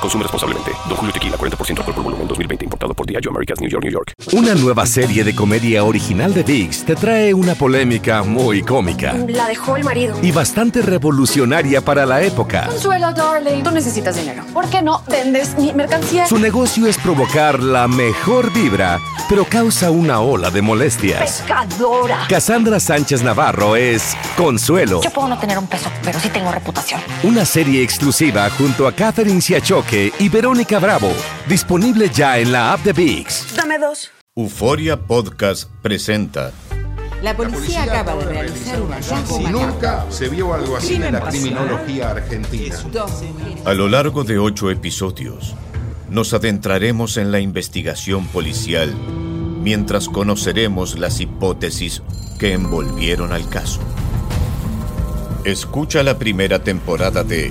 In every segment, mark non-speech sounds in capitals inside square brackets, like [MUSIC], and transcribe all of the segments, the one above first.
Consume responsablemente. Don Julio Tequila, 40% alcohol por volumen, 2020. Importado por Diageo Americas, New York, New York. Una nueva serie de comedia original de VIX te trae una polémica muy cómica La dejó el marido. y bastante revolucionaria para la época. Consuelo, darling. Tú necesitas dinero. ¿Por qué no vendes mi mercancía? Su negocio es provocar la mejor vibra, pero causa una ola de molestias. Pescadora. Cassandra Sánchez Navarro es Consuelo, Yo puedo no tener un peso, pero sí tengo reputación. una serie exclusiva junto a Catherine Siachoque y Verónica Bravo, disponible ya en la app de VIX. Dame dos. Euforia Podcast presenta La policía acaba de realizar un hallazgo Si nunca se vio algo así en la criminología argentina. A lo largo de ocho episodios, nos adentraremos en la investigación policial mientras conoceremos las hipótesis que envolvieron al caso. Escucha la primera temporada de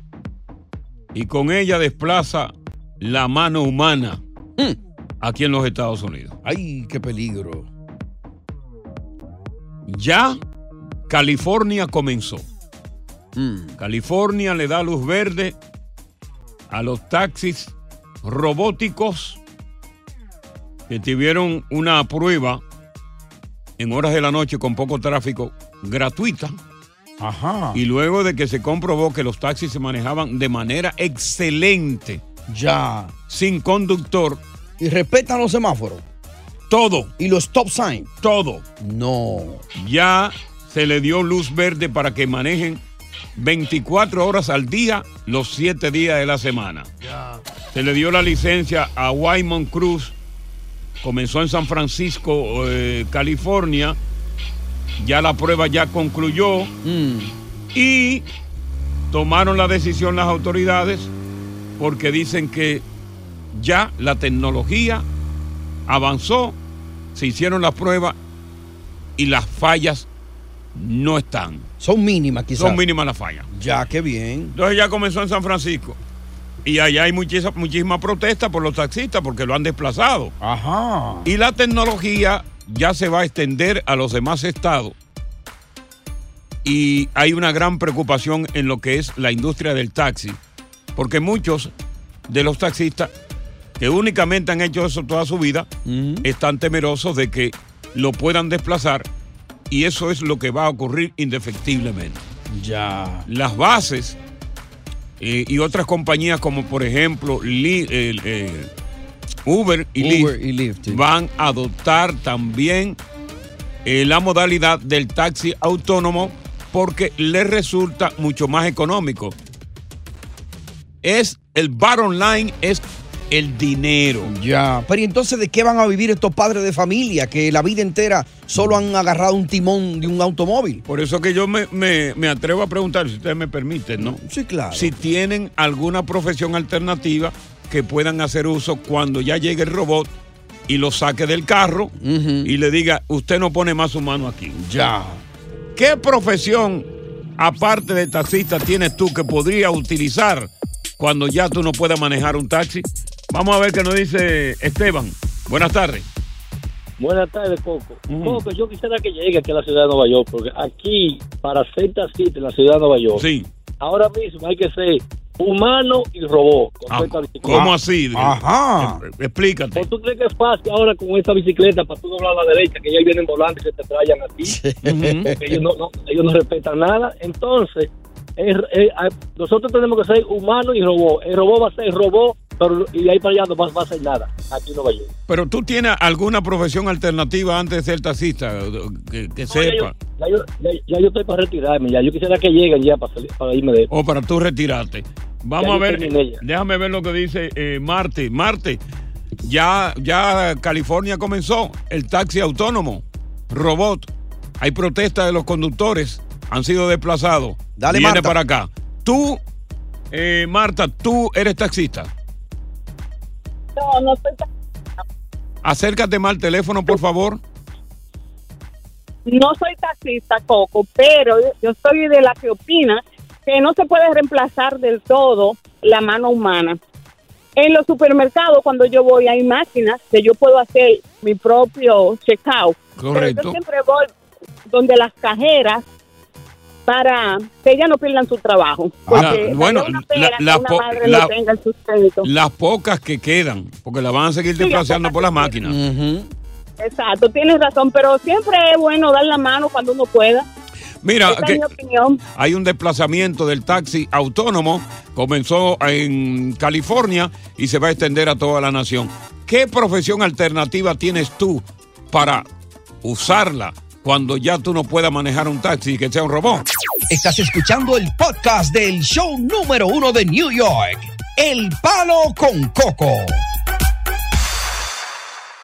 y con ella desplaza la mano humana aquí en los Estados Unidos. Ay, qué peligro. Ya California comenzó. California le da luz verde a los taxis robóticos que tuvieron una prueba en horas de la noche con poco tráfico gratuita. Ajá. Y luego de que se comprobó que los taxis se manejaban de manera excelente, Ya. sin conductor, Y respetan los semáforos. todo, Y los stop sign. todo, No. ya se le dio luz verde para que manejen 24 horas al día, los 7 días de la semana. Se le dio la licencia a Wyman Cruz, comenzó en San Francisco, eh, California, ya la prueba ya concluyó Mm. y tomaron la decisión las autoridades porque dicen que ya la tecnología avanzó, se hicieron las pruebas y las fallas no están. Son mínimas, quizás. Son mínimas las fallas. Ya, qué bien. Entonces ya comenzó en San Francisco. Y allá hay muchísima, muchísima protesta por los taxistas porque lo han desplazado. Ajá. Y la tecnología ya se va a extender a los demás estados. Y hay una gran preocupación en lo que es la industria del taxi. Porque muchos de los taxistas que únicamente han hecho eso toda su vida están temerosos de que lo puedan desplazar. Y eso es lo que va a ocurrir indefectiblemente Ya. las bases eh, y otras compañías como por ejemplo eh, Uber y Uber Lyft y Lyft, sí. van a adoptar también eh, la modalidad del taxi autónomo porque les resulta mucho más económico. Es el bottom line es el dinero. Ya. Pero ¿y entonces de qué van a vivir estos padres de familia que la vida entera solo han agarrado un timón de un automóvil? Por eso que yo me, me- me atrevo a preguntar, si ustedes me permiten, ¿no? Sí, claro. si tienen alguna profesión alternativa que puedan hacer uso cuando ya llegue el robot y lo saque del carro y le diga, usted no pone más su mano aquí. Ya. ¿Qué profesión, aparte de taxista, tienes tú que podría utilizar cuando ya tú no puedas manejar un taxi? Vamos a ver qué nos dice Esteban. Buenas tardes. Buenas tardes, Coco. Coco, yo quisiera que llegue aquí a la ciudad de Nueva York, porque aquí, para ser taxista en la ciudad de Nueva York, Sí. ahora mismo hay que ser humano y robot. con Ah, esta bicicleta. ¿Cómo así? Ajá. Explícate. ¿O ¿Tú crees que es fácil ahora con esta bicicleta para tú doblar a la derecha, que ya vienen volando y se te trayan a ti? Ellos, no, no- ellos no respetan nada. Entonces, es- es- nosotros tenemos que ser humanos y robot. El robot va a ser robot, pero y de ahí para allá no va, va a hacer nada aquí en Nueva York. Pero tú tienes alguna profesión alternativa antes de ser taxista, que, que Ya yo, sepa, ya, yo, ya- ya yo estoy para retirarme, ya. Yo quisiera que lleguen ya para, salir- para irme de o para tú retirarte. Vamos a ver, déjame ver lo que dice eh, Marte. Marte, ya, ya California comenzó el taxi autónomo, robot. Hay protestas de los conductores, han sido desplazados. Dale, Viene Marta. para acá. Tú, eh, Marta, tú eres taxista. No, no soy ta- Acércate más al teléfono, por favor. no soy taxista, Coco, pero yo soy de la que opina que no se puede reemplazar del todo la mano humana. En los supermercados, cuando yo voy, hay máquinas que yo puedo hacer mi propio checkout. Pero Correcto. yo siempre voy donde las cajeras para que ellas no pierdan su trabajo. Porque Ah, bueno, una la- la po- la-. Las pocas que quedan, porque las van a seguir Sí, desplazando por las máquinas. Exacto, tienes razón, pero siempre es bueno dar la mano cuando uno pueda. Mira, Esa que es mi opinión. hay un desplazamiento del taxi autónomo, comenzó en California y se va a extender a toda la nación. ¿Qué profesión alternativa tienes tú para usarla cuando ya tú no puedas manejar un taxi y que sea un robot? Estás escuchando el podcast del show número uno de New York, El Palo con Coco.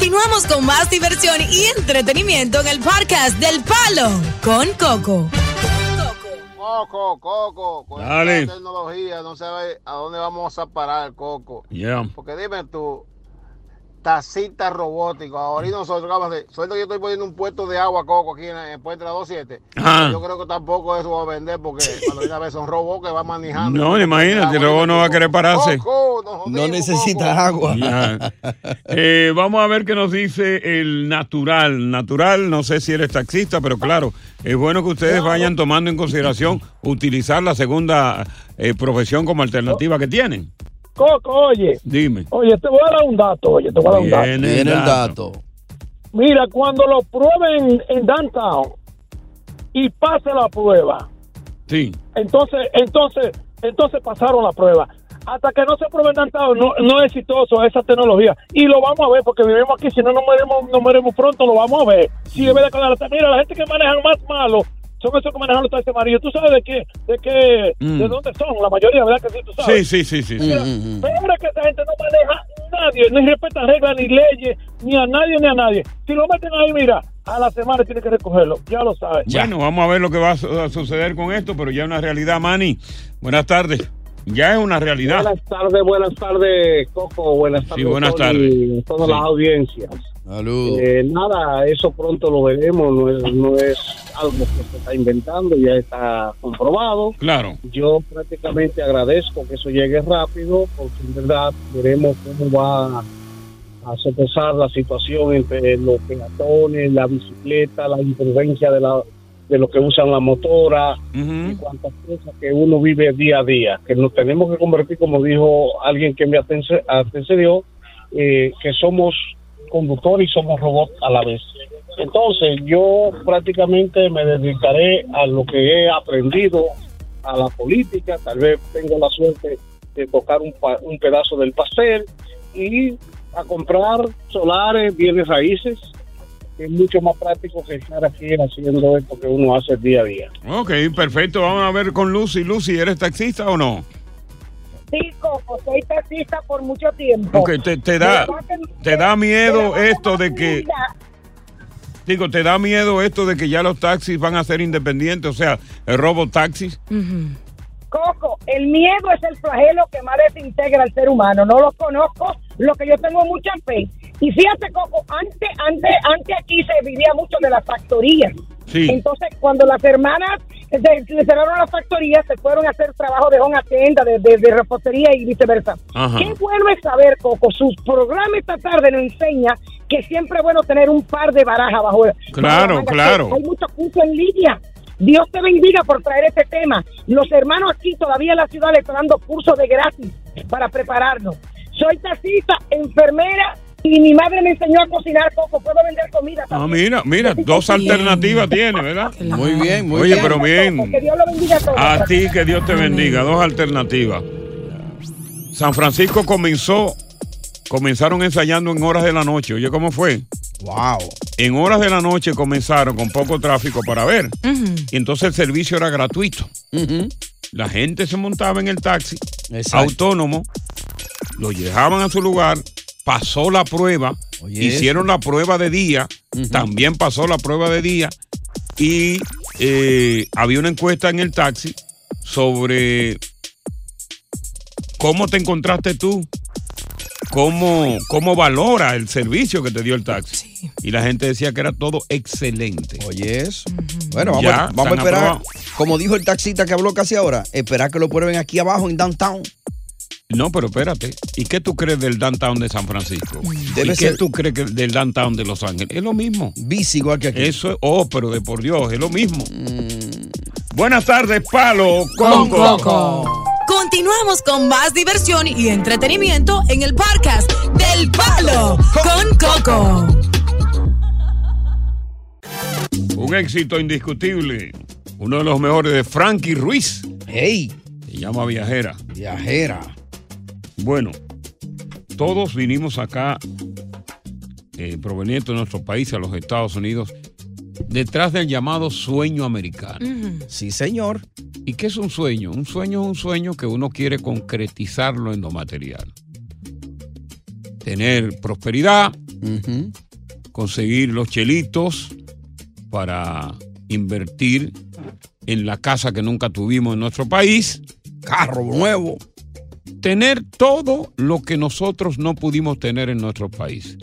Continuamos con más diversión y entretenimiento en el podcast del Palo con Coco. Coco, Coco, con Dale. esta tecnología no sabe a dónde vamos a parar, Coco. Yeah. Porque dime tú, tacita robótico, ahora y nosotros, vamos a hacer? Suelto que yo estoy poniendo un puesto de agua, Coco, aquí en, en Puente de la 27. Ajá. Yo creo que tampoco eso va a vender porque cuando viene a ver son robots que van manejando. No, imagínate, el robot no va a querer pararse. Coco, No necesitas agua. Eh, vamos a ver qué nos dice el natural. Natural, no sé si eres taxista, pero claro, es bueno que ustedes vayan tomando en consideración utilizar la segunda eh, profesión como alternativa que tienen. Coco, oye, Dime. oye, te voy a dar un dato, oye, te voy a dar un dato. Viene Viene el dato. Mira, cuando lo prueben en downtown y pase la prueba, Sí. entonces, entonces, entonces pasaron la prueba. Hasta que no se pruebe en downtown, no, no es exitoso esa tecnología. Y lo vamos a ver, porque vivimos aquí, si no nos morimos, nos morimos pronto, lo vamos a ver. Si verdad que la- mira, la gente que manejan más malo son esos que manejan los taxis amarillos. ¿Tú sabes de qué? ¿De qué? Mm. ¿De dónde son? La mayoría, ¿verdad que sí? ¿Tú sabes? sí, sí, sí. sí. Mira, Pero es que esa gente no maneja nadie, ni respeta reglas, ni leyes, ni a nadie, ni a nadie. Si lo meten ahí, mira, a la semana tiene que recogerlo, ya lo sabes. Bueno, vamos a ver lo que va a suceder con esto, pero ya es una realidad, Manny. Buenas tardes. Ya es una realidad. Buenas tardes, buenas tardes, Coco. Buenas tardes, Sí, buenas tardes. y todas Sí. las audiencias. Salud. Eh, nada, eso pronto lo veremos, no es, no es algo que se está inventando, ya está comprobado. Claro. Yo prácticamente agradezco que eso llegue rápido, porque en verdad veremos cómo va a sopesar la situación entre los peatones, la bicicleta, la imprudencia de, la, de los que usan la motora, y cuantas cosas que uno vive día a día, que nos tenemos que convertir, como dijo alguien que me antecedió, eh, que somos conductores y somos robots a la vez. Entonces yo prácticamente me dedicaré a lo que he aprendido, a la política, tal vez tengo la suerte de tocar un, pa- un pedazo del pastel y a comprar solares, bienes raíces, es mucho más práctico que estar aquí haciendo esto que uno hace día a día. Ok, perfecto. Vamos a ver con Lucy. Lucy, ¿eres taxista o no? Sí, Coco, soy taxista por mucho tiempo. Ok, te, te da, te da miedo esto de que, digo, te da miedo esto de que ya los taxis van a ser independientes, o sea, el robo taxis. Coco, el miedo es el flagelo que más desintegra al ser humano. No lo conozco, lo que yo tengo mucha fe. Y fíjate, Coco, antes, antes, antes aquí se vivía mucho de las factorías. Sí. Entonces, cuando las hermanas se, cerraron la factoría, se fueron a hacer trabajo de home attenda, de, de, de repostería y viceversa. Ajá. Qué bueno es saber, Coco, su programa esta tarde nos enseña que siempre es bueno tener un par de barajas bajo bajo Claro, claro. Hay mucho curso en línea. Dios te bendiga por traer este tema. Los hermanos aquí todavía en la ciudad le están dando cursos de gratis para prepararnos. Soy taxista, enfermera y mi madre me enseñó a cocinar Coco. Puedo vender comida. Ah, mira, mira, dos alternativas tiene, ¿verdad? Muy bien, muy Oye, bien. pero bien. Que Dios lo bendiga a todos. A ti que Dios te bendiga. Dos alternativas. San Francisco comenzó, comenzaron ensayando en horas de la noche. Oye, ¿cómo fue? Wow. En horas de la noche comenzaron con poco tráfico para ver. Y entonces el servicio era gratuito. La gente se montaba en el taxi Exacto. autónomo, lo llevaban a su lugar, pasó la prueba, Oye, hicieron la prueba de día, también pasó la prueba de día y eh, había una encuesta en el taxi sobre cómo te encontraste tú, cómo, cómo valora el servicio que te dio el taxi. Y la gente decía que era todo excelente. Oye, eso. Bueno, vamos, Ya, a- vamos a están esperar, como dijo el taxista que habló casi ahora, esperar que lo prueben aquí abajo en downtown. No, pero espérate. ¿Y qué tú crees del downtown de San Francisco? Debe ¿Y qué tú crees que del downtown de Los Ángeles? Es lo mismo. Bici igual que aquí. Eso es, oh, pero de por Dios, es lo mismo. Buenas tardes, Palo con, Con Coco. Coco. Continuamos con más diversión y entretenimiento en el podcast del Palo con Coco. Un éxito indiscutible. Uno de los mejores de Frankie Ruiz. Hey. Se llama Viajera. Viajera. Bueno, todos vinimos acá, eh, provenientes de nuestro país, a los Estados Unidos, detrás del llamado sueño americano. Sí, señor. ¿Y qué es un sueño? Un sueño es un sueño que uno quiere concretizarlo en lo material. Tener prosperidad, conseguir los chelitos para invertir en la casa que nunca tuvimos en nuestro país. Carro nuevo. Tener todo lo que nosotros no pudimos tener en nuestro país.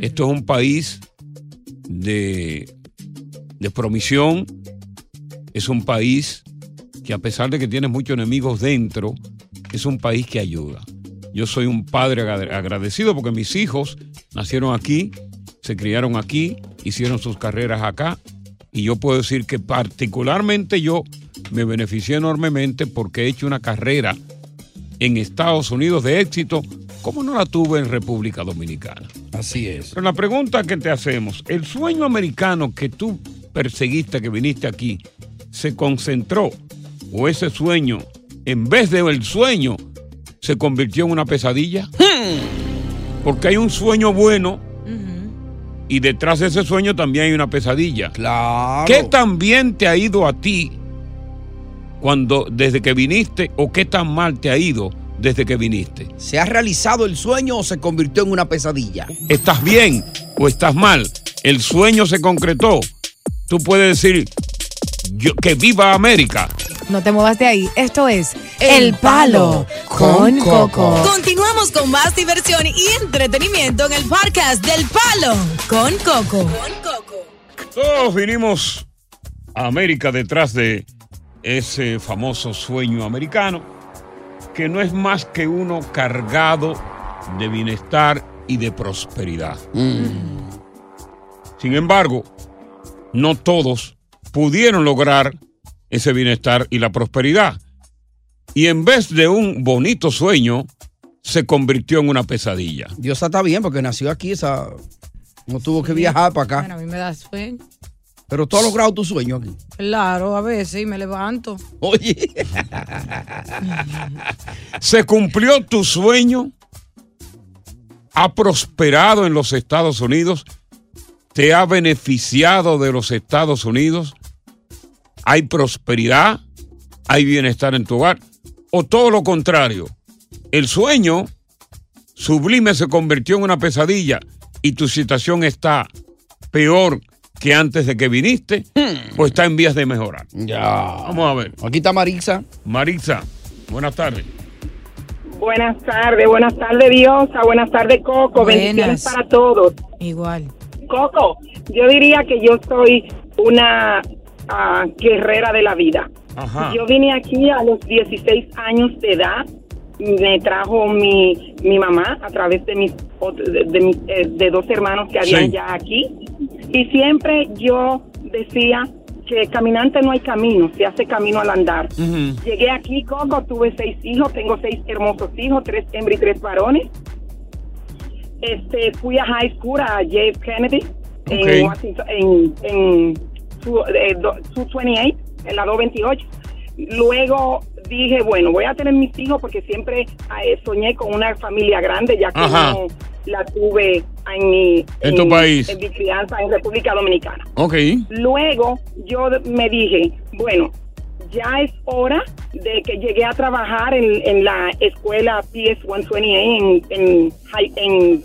Esto es un país de, de promisión. Es un país que a pesar de que tiene muchos enemigos dentro, es un país que ayuda. Yo soy un padre agra- agradecido porque mis hijos nacieron aquí, se criaron aquí, hicieron sus carreras acá y yo puedo decir que particularmente yo me beneficié enormemente porque he hecho una carrera en Estados Unidos de éxito como no la tuve en República Dominicana. Así es. Pero la pregunta que te hacemos, ¿el sueño americano que tú perseguiste, que viniste aquí, se concentró o ese sueño, en vez de el sueño, se convirtió en una pesadilla? Porque hay un sueño bueno y detrás de ese sueño también hay una pesadilla. Claro. ¿Qué tan bien te ha ido a ti cuando desde que viniste o qué tan mal te ha ido desde que viniste? ¿Se ha realizado el sueño o se convirtió en una pesadilla? ¿Estás bien o estás mal? ¿El sueño se concretó? Tú puedes decir yo, que viva América. No te muevas de ahí. Esto es El Palo con Coco. Continuamos con más diversión y entretenimiento en el podcast del Palo con Coco. Todos vinimos a América detrás de ese famoso sueño americano, que no es más que uno cargado de bienestar y de prosperidad. Sin embargo, no todos pudieron lograr ese bienestar y la prosperidad. Y en vez de un bonito sueño, se convirtió en una pesadilla. Dios está bien porque nació aquí, esa no tuvo que viajar para acá. Bueno, a mí me da sueño. Pero tú has logrado tu sueño aquí. Claro, a veces me levanto. Oye. ¿Se cumplió tu sueño? ¿Ha prosperado en los Estados Unidos? ¿Te ha beneficiado de los Estados Unidos? ¿Hay prosperidad? ¿Hay bienestar en tu hogar? ¿O todo lo contrario? El sueño sublime se convirtió en una pesadilla y tu situación está peor que antes de que viniste o está en vías de mejorar. Ya. Vamos a ver. Aquí está Marisa. Marisa, buenas tardes. Buenas tardes, buenas tardes Diosa, buenas tardes Coco, Buenas. bendiciones para todos. Igual. Coco, yo diría que yo soy una ah, guerrera de la vida. Ajá. Yo vine aquí a los 16 años de edad. Me trajo mi, mi mamá a través de mis de, de mis, eh, de dos hermanos que habían Sí. ya aquí. Y siempre yo decía que caminante no hay camino, se hace camino al andar. Llegué aquí, Coco, tuve seis hijos, tengo seis hermosos hijos, tres hembras y tres varones. Este, fui a high school, a J.F. Kennedy, en Washington, en, en su, eh, do- su 28, en la 228. Luego dije, bueno, voy a tener mis hijos porque siempre eh, soñé con una familia grande, ya que no la tuve en mi, En tu país. en mi crianza en República Dominicana. Ok. Luego yo me dije, bueno, ya es hora de que llegué a trabajar en, en la escuela PS 128 en, en, en,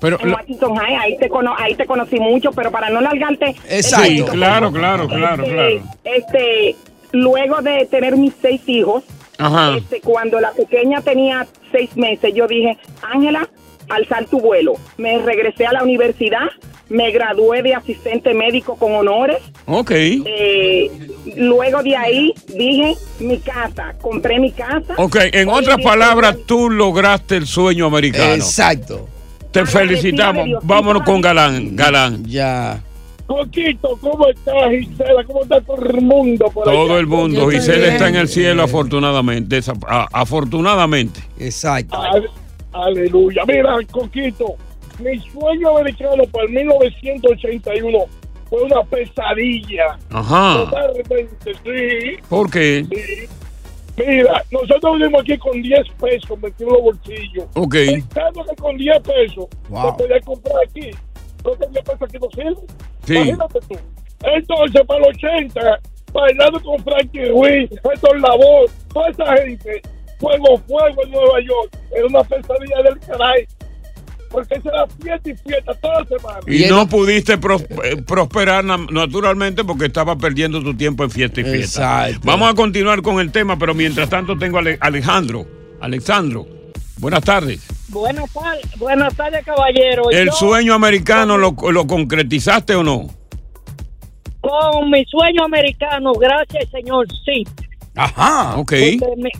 Pero en lo- Washington High. Ahí te, cono- ahí te conocí mucho, pero para no largarte. cuento, claro, claro, claro, este, claro. Este, luego de tener mis seis hijos, Ajá. este, cuando la pequeña tenía seis meses, yo dije, Ángela, alzar tu vuelo. Me regresé a la universidad, me gradué de asistente médico con honores. Ok. Eh, luego de ahí dije mi casa, compré mi casa. Ok, en Hoy otras palabras, tú lograste el sueño americano. Exacto. Te felicitamos. Vámonos con Galán. Galán. Ya. Coquito, ¿cómo estás, Gisela? ¿Cómo está todo el mundo por Todo allá? el mundo. Giselle está en el cielo, afortunadamente. Esa- a- afortunadamente. Exacto. Aleluya. Mira, Coquito, mi sueño americano para el 1981 fue una pesadilla. Ajá. Totalmente, sí. ¿Por qué? sí. Mira, nosotros vivimos aquí con 10 pesos metidos en los bolsillos. Ok. Pensando que con 10 pesos Wow. se podía comprar aquí. ¿No que 10 pesos aquí no sirve? Sí. Imagínate tú. Entonces, para los 80, bailando con Frankie Ruiz, Héctor Labor, toda esa gente, fuego, fuego en Nueva York, era una pesadilla del caray. Porque esa era fiesta y fiesta toda la semana. Y no pudiste pros- eh, prosperar na- naturalmente porque estabas perdiendo tu tiempo en fiesta y fiesta. Exacto. Vamos a continuar con el tema, pero mientras tanto tengo a Ale- Alejandro. Alexandro, buenas tardes. Buenas tardes, buenas tardes, caballero. ¿El Yo, sueño americano lo, lo concretizaste o no? Con mi sueño americano, gracias, señor, sí. Ajá. Ok. Porque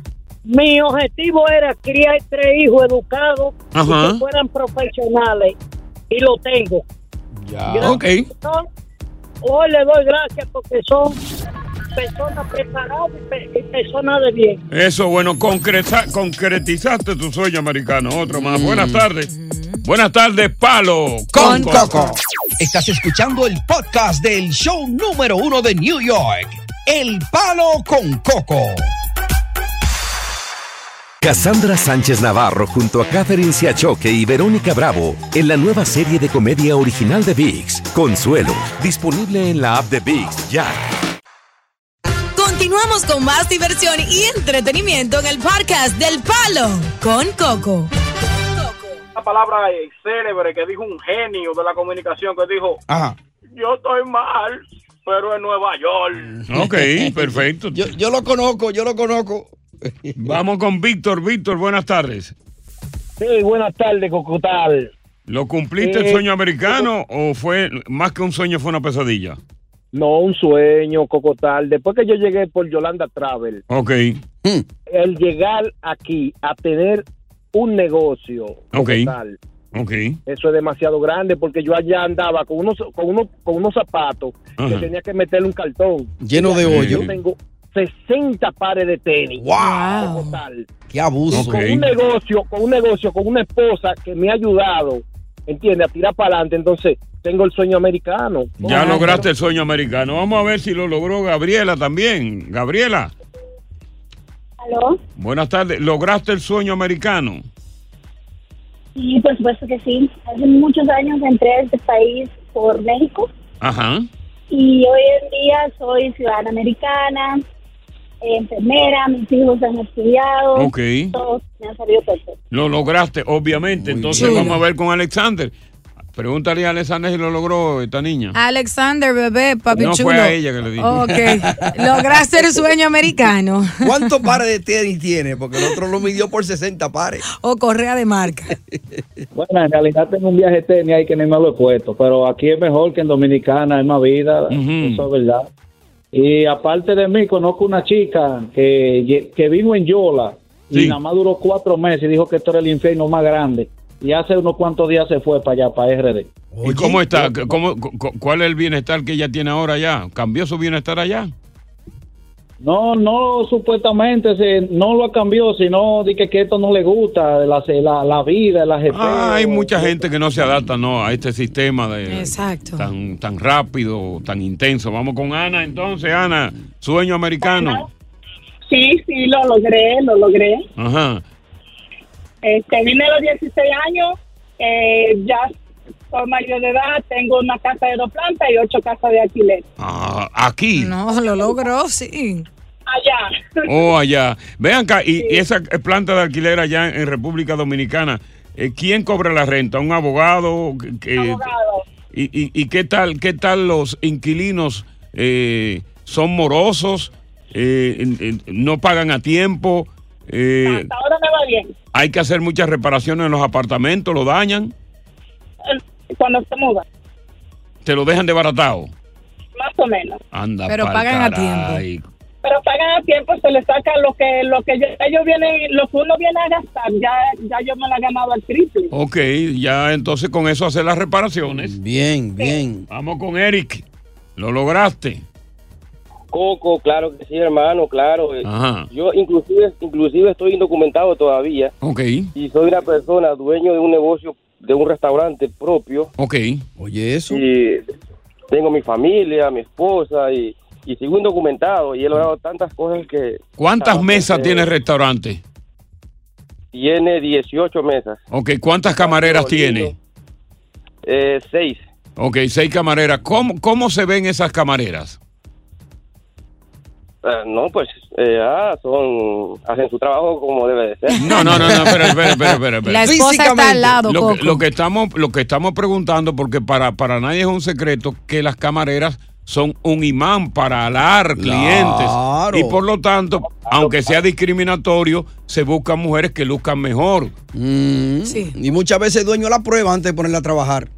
mi objetivo era criar tres hijos educados Ajá. y que fueran profesionales. Y lo tengo. Gracias Ok. Hoy le doy gracias porque son personas preparadas y, pe- y personas de bien. Eso, bueno, concreta- concretizaste tu sueño americano. Otro más. Buenas tardes. Buenas tardes, Palo. Con Coco. Estás escuchando el podcast del show número uno de New York. El Palo con Coco. Cassandra Sánchez Navarro junto a Catherine Siachoque y Verónica Bravo en la nueva serie de comedia original de VIX, Consuelo, disponible en la app de VIX ya. Continuamos con más diversión y entretenimiento en el podcast del Palo con Coco. Una palabra célebre que dijo un genio de la comunicación que dijo, Ajá. yo estoy mal, pero en Nueva York. Ok, perfecto. Yo, yo lo conozco, yo lo conozco. [LAUGHS] Vamos con Víctor. Víctor, buenas tardes. Sí, buenas tardes, Cocotal. ¿Lo cumpliste el Eh, sueño americano o fue más que un sueño, fue una pesadilla? No, un sueño, Cocotal. Después que yo llegué por Yolanda Travel, Ok. el llegar aquí a tener un negocio, Ok. Cocotal, Ok. eso es demasiado grande porque yo allá andaba con unos con unos con unos zapatos que tenía que meterle un cartón Lleno de Yo hoyo. tengo 60 pares de tenis. Wow. Cocotal. Qué abuso. Y con un negocio, con un negocio, con una esposa que me ha ayudado, ¿entiende? A tirar para adelante. Entonces, tengo el sueño americano. Ya lograste el sueño americano. Vamos a ver si lo logró Gabriela también. Gabriela, ¿Aló? buenas tardes. ¿Lograste el sueño americano? Sí, por supuesto que sí. Hace muchos años entré a este país por México Ajá. y hoy en día soy ciudadana americana, enfermera, mis hijos han estudiado. Ok. Todo me ha salido perfecto. Lo lograste, obviamente. Entonces bien. vamos a ver con Alexander. Pregúntale a Alexander si lo logró esta niña. Alexander, bebé, papi No chulo. fue a ella que le dijo. Ok. [LAUGHS] Lograste el sueño americano. ¿Cuántos [LAUGHS] pares de tenis tiene? Porque el otro lo midió por 60 pares. O correa de marca. [LAUGHS] Bueno, en realidad tengo un viaje tenis ahí que ni me lo he puesto, pero aquí es mejor que en Dominicana, es más vida, eso es verdad. Y aparte de mí, conozco una chica que, que vino en Yola y nada más duró cuatro meses y dijo que esto era el infierno más grande. Y hace unos cuantos días se fue para allá, para RD. ¿Y cómo está? ¿Cómo, cu- cu- ¿Cuál es el bienestar que ella tiene ahora ya? ¿Cambió su bienestar allá? No, no, supuestamente se, no lo cambió, sino de que, que esto no le gusta, la, la, la vida, la. Ah, hay mucha gente que no se adapta no, a este sistema de Exacto. tan, tan rápido, tan intenso. Vamos con Ana entonces, Ana, sueño americano. Sí, sí, lo logré, lo logré. Ajá. Este, vine a los 16 años, eh, ya soy mayor de edad, tengo una casa de dos plantas y ocho casas de alquiler. Ah, aquí. No, lo logró, sí. Allá. Oh, allá. Vean acá, y, y esa eh, planta de alquiler allá en República Dominicana, eh, ¿quién cobra la renta? ¿Un abogado? Que- que- ¿Y, y, y qué tal qué tal los inquilinos? Eh, ¿Son morosos? Eh, en- en- ¿No pagan a tiempo? Eh, Hasta ahora me va bien. ¿Hay que hacer muchas reparaciones en los apartamentos? ¿Lo dañan? Eh, Cuando se muda, ¿Te lo dejan desbaratado? más o menos. Anda, Pero pagan a caray. Pero pagan a tiempo, se le saca lo que lo que ellos vienen, lo que uno viene a gastar, ya, ya yo me la he ganado al triple. Ok, ya entonces con eso hacer las reparaciones. Bien, bien. Vamos con Eric. Lo lograste. Coco, claro que sí, hermano, claro. Ajá. Yo inclusive, inclusive estoy indocumentado todavía Ok, y soy una persona dueño de un negocio, de un restaurante propio. ok. Oye, eso. Y tengo mi familia, mi esposa y, y sigo indocumentado y he logrado tantas cosas que... ¿Cuántas mesas eh, tiene el restaurante? Tiene 18 mesas. Ok, ¿cuántas camareras tiene? Eh, seis. Ok, seis camareras. ¿Cómo, cómo se ven esas camareras? Ah, no, pues, eh, ah, son... Hacen su trabajo como debe de ser. No, no, no, no, espera, espera, espera, espera, espera. La esposa está al lado, lo, que, Coco. lo que estamos, lo que estamos preguntando, porque para, para nadie es un secreto que las camareras son un imán para alar clientes. Y por lo tanto, aunque sea discriminatorio, se buscan mujeres que luzcan mejor. Mm, Y muchas veces el dueño la prueba antes de ponerla a trabajar.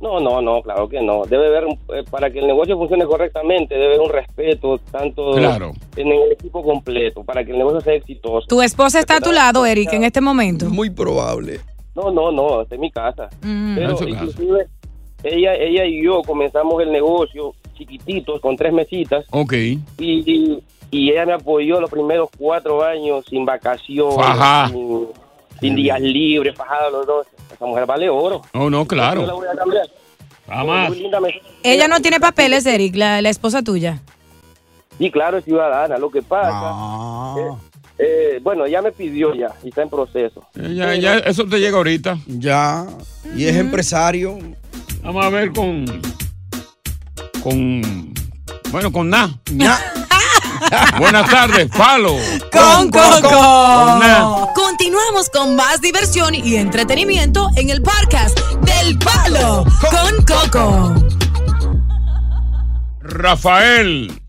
No, no, no, claro que no. Debe haber, un- eh, para que el negocio funcione correctamente, debe haber un respeto tanto Claro. en el equipo completo, para que el negocio sea exitoso. Tu esposa está a tu lado, Eric, en este momento. Muy probable. No, no, no, esta es mi casa. Mm. Pero En su casa. inclusive ella, ella y yo comenzamos el negocio chiquititos, con tres mesitas, Ok. y, y, y ella me apoyó los primeros cuatro años sin vacaciones, sin, sin días libres, fajada los dos. Esa mujer vale oro. Oh, no, Yo la claro. voy a cambiar. Jamás. Ella no tiene papeles, Eric, la, la esposa tuya. Sí, claro, es ciudadana. Lo que pasa, Ah. eh, eh, bueno, ella me pidió ya y está en proceso. Ya, ya, eso te llega ahorita. Ya. Y es empresario. Vamos a ver con. Con. Bueno, con Na. [LAUGHS] [LAUGHS] Buenas tardes, Palo. Con Con Coco. Na. Continuamos con más diversión y entretenimiento en el podcast del Palo con Coco. Rafael.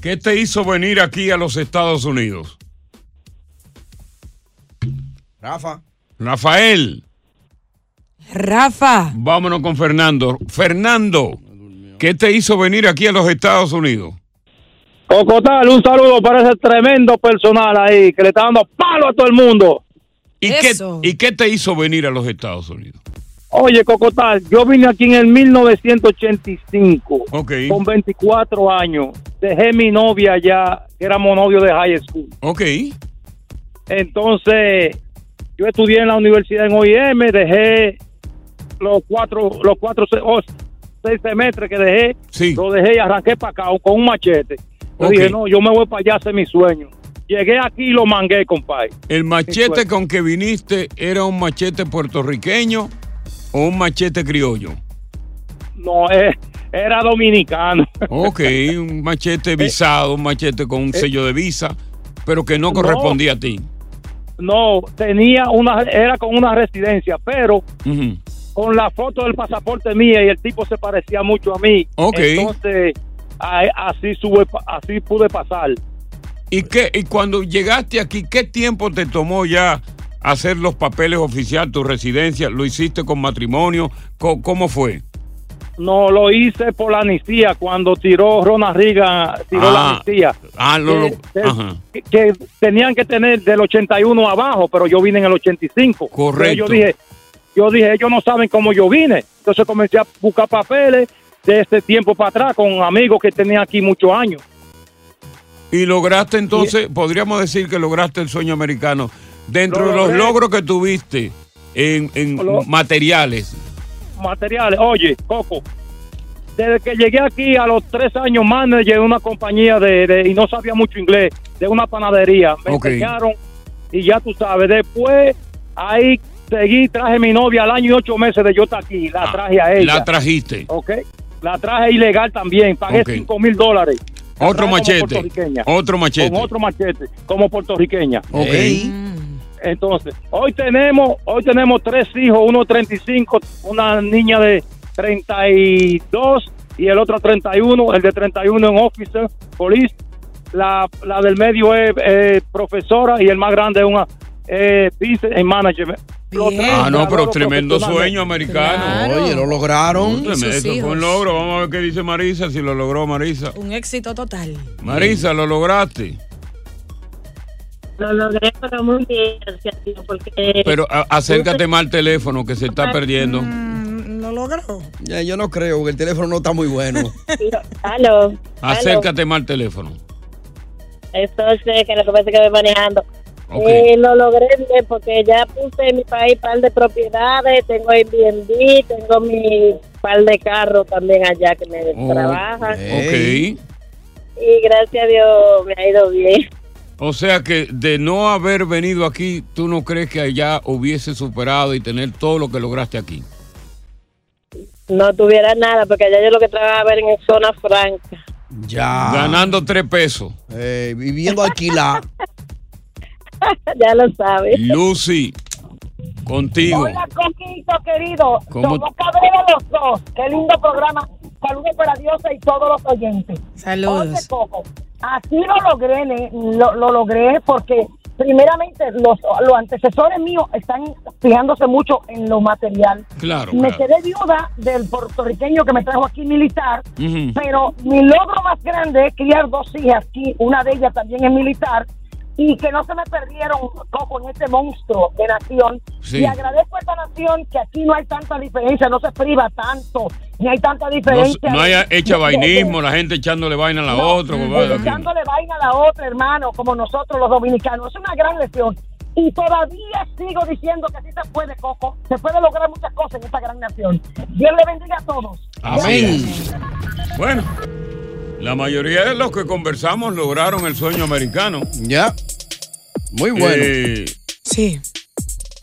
¿Qué te hizo venir aquí a los Estados Unidos? Rafa. Rafael. Rafa. Vámonos con Fernando. Fernando, ¿qué te hizo venir aquí a los Estados Unidos? Cocotal, un saludo para ese tremendo personal ahí que le está dando palo a todo el mundo. ¿Y qué, ¿Y qué te hizo venir a los Estados Unidos? Oye, Cocotal, yo vine aquí en el 1985 Ok. con 24 años. Dejé mi novia allá, que éramos novios de high school. Ok. Entonces, yo estudié en la universidad en OIM, dejé los cuatro, los cuatro, oh, seis semestres que dejé, lo dejé y arranqué para acá con un machete. Yo dije, no, yo me voy para allá a hacer mi sueño. Llegué aquí y lo mangué, compadre. ¿El machete con que viniste era un machete puertorriqueño o un machete criollo? No, eh, era dominicano. Ok, un machete [LAUGHS] visado, un machete con un sello de visa, pero que no no. correspondía a ti. No, tenía una, era con una residencia, pero con la foto del pasaporte mía y el tipo se parecía mucho a mí. Ok. Entonces, así sube, así pude pasar. ¿Y qué? Y cuando llegaste aquí, ¿qué tiempo te tomó ya hacer los papeles oficiales, tu residencia? ¿Lo hiciste con matrimonio? ¿Cómo fue? No, lo hice por la amnistía, cuando tiró Ronald Reagan, tiró la Ah, amnistía. Ah, lo, lo- Eh, eh, ajá. que, que tenían que tener del 81 abajo, pero yo vine en el 85. Correcto. Entonces Yo dije, yo dije, ellos no saben cómo yo vine. Entonces comencé a buscar papeles de este tiempo para atrás con amigos que tenían aquí muchos años. Y lograste entonces, podríamos decir que lograste el sueño americano. Dentro Lo de los logros que tuviste en, en Lo- materiales, materiales. Oye, Coco, desde que llegué aquí a los tres años manager de una compañía de, de- y no sabía mucho inglés, de una panadería. Me enseñaron y ya tú sabes. Después ahí seguí, traje mi novia al año y ocho meses de yo estar aquí. La traje a ella. Ah, la trajiste. Ok. La traje ilegal también. Pagué Ok. cinco mil dólares. La Otro machete. Otro machete. Con otro machete, como puertorriqueña. Ok. Entonces, hoy tenemos, hoy tenemos tres hijos, uno de 35, una niña de 32 y el otro 31, el de 31 en officer, police, la, la del medio es eh, profesora y el más grande es una eh, business and manager. Ah, no, pero tremendo sueño americano. Oye, lo lograron. Tremendo, Eso fue un logro. Vamos a ver qué dice Marisa, si lo logró Marisa. Un éxito total. Marisa, lo lograste. Lo logré, pero muy bien, porque... Pero acércate más al teléfono que se está perdiendo. Lo logró. Ya, yo no creo que el teléfono no está muy bueno. [LAUGHS] Aló. Acércate más al teléfono. Entonces, que lo que pasa es que voy manejando. Ok. Eh, lo logré bien porque ya puse en mi país par de propiedades, tengo Airbnb, tengo mi par de carros también allá que me Oh, trabajan. Ok. Y gracias a Dios me ha ido bien. O sea que de no haber venido aquí, ¿tú no crees que allá hubiese superado y tener todo lo que lograste aquí? No tuviera nada porque allá yo lo que trabajaba era en zona franca. Ya. Ganando tres pesos. Eh, viviendo alquilar. [LAUGHS] [LAUGHS] ya lo sabes. Lucy, contigo. Hola, Coquito, querido. ¿Cómo? Somos cabreros los dos. Qué lindo programa. Saludos para Dios y todos los oyentes. Saludos. Coco, así lo logré, lo, lo logré porque primeramente los, los antecesores míos están fijándose mucho en lo material. Claro, Me claro. quedé viuda del puertorriqueño que me trajo aquí militar, pero mi logro más grande es criar dos hijas aquí, una de ellas también es militar, y que no se me perdieron Coco en este monstruo de nación. Sí. Y agradezco a esta nación que aquí no hay tanta diferencia, no se priva tanto, ni hay tanta No, diferencia. no haya de- hecha vainismo, la gente echándole vaina a la no, otra. echándole vaina a la otra, hermano, como nosotros los dominicanos. Es una gran lección. Y todavía sigo diciendo que así se puede, Coco. Se puede lograr muchas cosas en esta gran nación. Dios le bendiga a todos. Amén. Bueno, la mayoría de los que conversamos lograron el sueño americano. Ya. Muy bueno. Sí.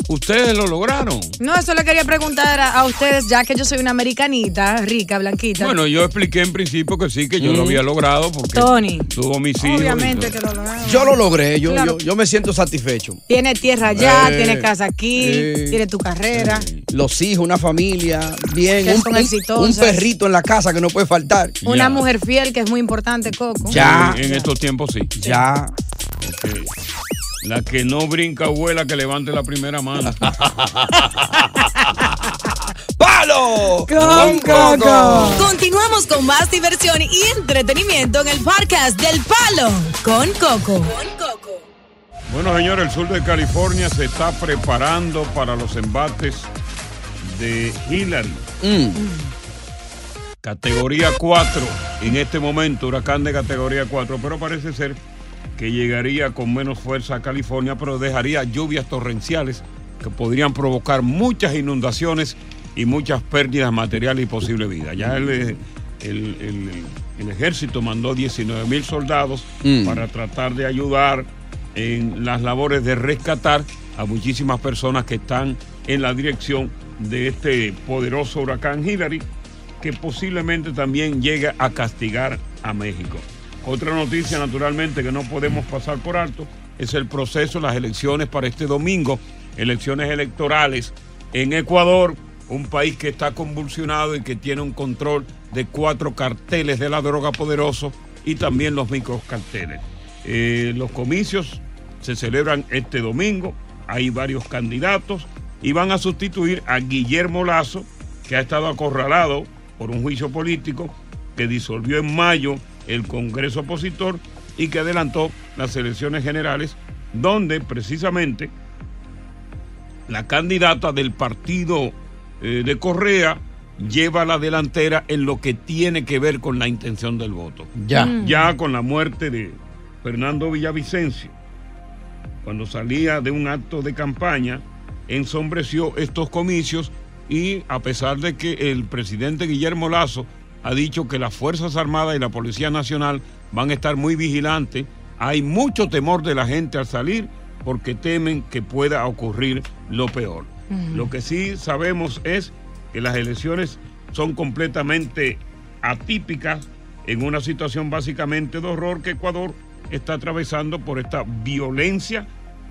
Ustedes lo lograron. No, eso le quería preguntar a, a ustedes, ya que yo soy una americanita, rica, blanquita. Bueno, yo expliqué en principio que sí, que yo lo Mm. había logrado porque Tony. tuvo mis hijos. Obviamente que lo lograron. Yo lo logré, yo, Claro. yo, yo me siento satisfecho. Tiene tierra allá, Eh, tiene casa aquí, eh. tiene tu carrera. Los hijos, una familia, bien. Que Un, son un- exitosas. un perrito en la casa que no puede faltar. Una mujer fiel, que es muy importante, Coco. Ya. En, en estos tiempos sí. Ya. Ok. La que no brinca abuela, que levante la primera mano. [LAUGHS] ¡Palo! Con Coco. Continuamos con más diversión y entretenimiento en el podcast del Palo con Coco. Bueno, señores, el sur de California se está preparando para los embates de Hillary. Categoría 4 en este momento, huracán de categoría 4, pero parece ser que llegaría con menos fuerza a California, pero dejaría lluvias torrenciales que podrían provocar muchas inundaciones y muchas pérdidas materiales y posible vida. Ya el, el- el- el ejército mandó 19 mil soldados Mm. para tratar de ayudar en las labores de rescatar a muchísimas personas que están en la dirección de este poderoso huracán Hillary, que posiblemente también llegue a castigar a México. Otra noticia, naturalmente, que no podemos pasar por alto, es el proceso, las elecciones para este domingo, elecciones electorales en Ecuador, un país que está convulsionado y que tiene un control de cuatro carteles de la droga poderoso y también los microcarteles. Eh, los comicios se celebran este domingo, hay varios candidatos y van a sustituir a Guillermo Lazo, que ha estado acorralado por un juicio político que disolvió en mayo el Congreso opositor y que adelantó las elecciones generales, donde precisamente la candidata del partido eh, de Correa lleva la delantera en lo que tiene que ver con la intención del voto. Ya. Mm. Ya con la muerte de Fernando Villavicencio, cuando salía de un acto de campaña, ensombreció estos comicios y a pesar de que el presidente Guillermo Lazo ha dicho que las Fuerzas Armadas y la Policía Nacional van a estar muy vigilantes, hay mucho temor de la gente al salir porque temen que pueda ocurrir lo peor. Lo que sí sabemos es que las elecciones son completamente atípicas en una situación básicamente de horror que Ecuador está atravesando por esta violencia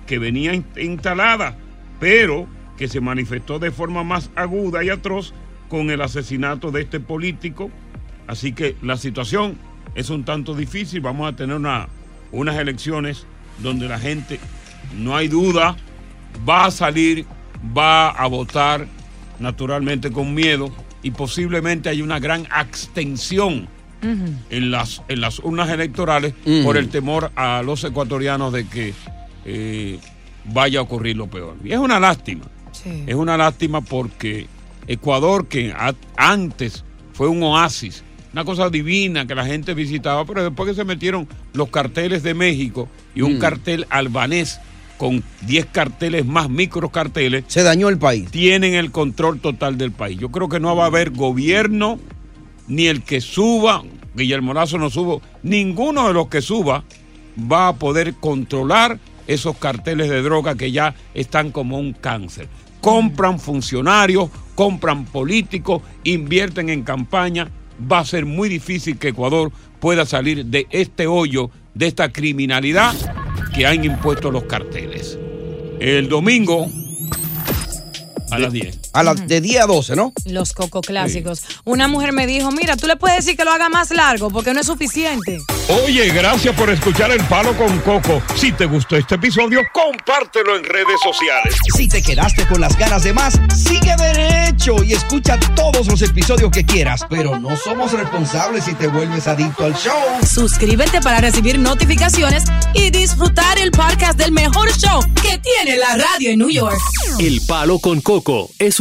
que venía in- instalada, pero que se manifestó de forma más aguda y atroz con el asesinato de este político. Así que la situación es un tanto difícil. Vamos a tener una, unas elecciones donde la gente, no hay duda, va a salir, va a votar naturalmente con miedo y posiblemente hay una gran abstención en las, en las urnas electorales por el temor a los ecuatorianos de que eh, vaya a ocurrir lo peor. Y es una lástima. Es una lástima porque Ecuador, que antes fue un oasis, una cosa divina que la gente visitaba, pero después que se metieron los carteles de México y un Mm. cartel albanés con 10 carteles más microcarteles, se dañó el país. Tienen el control total del país. Yo creo que no va a haber gobierno ni el que suba, Guillermo Lazo no subo, ninguno de los que suba va a poder controlar esos carteles de droga que ya están como un cáncer. Compran funcionarios, compran políticos, invierten en campaña. Va a ser muy difícil que Ecuador pueda salir de este hoyo, de esta criminalidad que han impuesto los carteles. El domingo a las 10. A las de 10 a 12, ¿no? Los coco clásicos. Una mujer me dijo, mira, tú le puedes decir que lo haga más largo porque no es suficiente. Oye, gracias por escuchar El Palo con Coco. Si te gustó este episodio, compártelo en redes sociales. Si te quedaste con las ganas de más, sigue derecho y escucha todos los episodios que quieras. Pero no somos responsables si te vuelves adicto al show. Suscríbete para recibir notificaciones y disfrutar el podcast del mejor show que tiene la radio en New York. El Palo con Coco es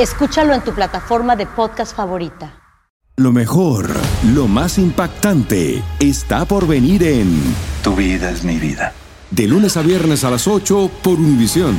Escúchalo en tu plataforma de podcast favorita. Lo mejor, lo más impactante, está por venir en Tu vida es mi vida. De lunes a viernes a las 8 por Univisión.